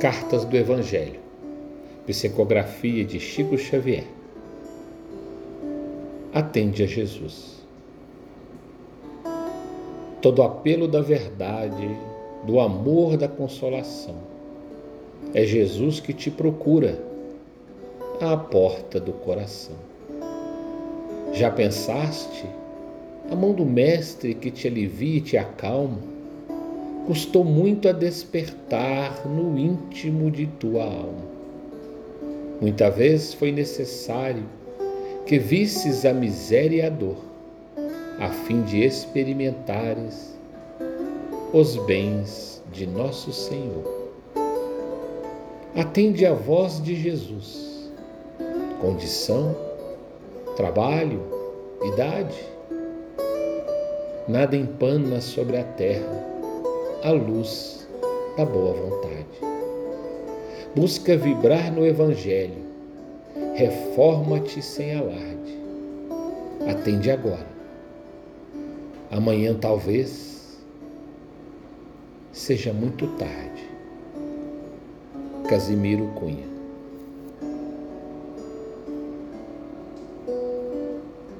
Cartas do Evangelho, psicografia de Chico Xavier. Atende a Jesus. Todo apelo da verdade, do amor, da consolação. É Jesus que te procura à porta do coração. Já pensaste? A mão do Mestre que te alivia e te acalma custou muito a despertar no íntimo de tua alma. Muita vez foi necessário que visses a miséria e a dor, a fim de experimentares os bens de nosso Senhor. Atende a voz de Jesus. Condição, trabalho, idade. Nada empana sobre a terra a luz da boa vontade. Busca vibrar no Evangelho. Reforma-te sem alarde. Atende agora. Amanhã talvez seja muito tarde. Casimiro Cunha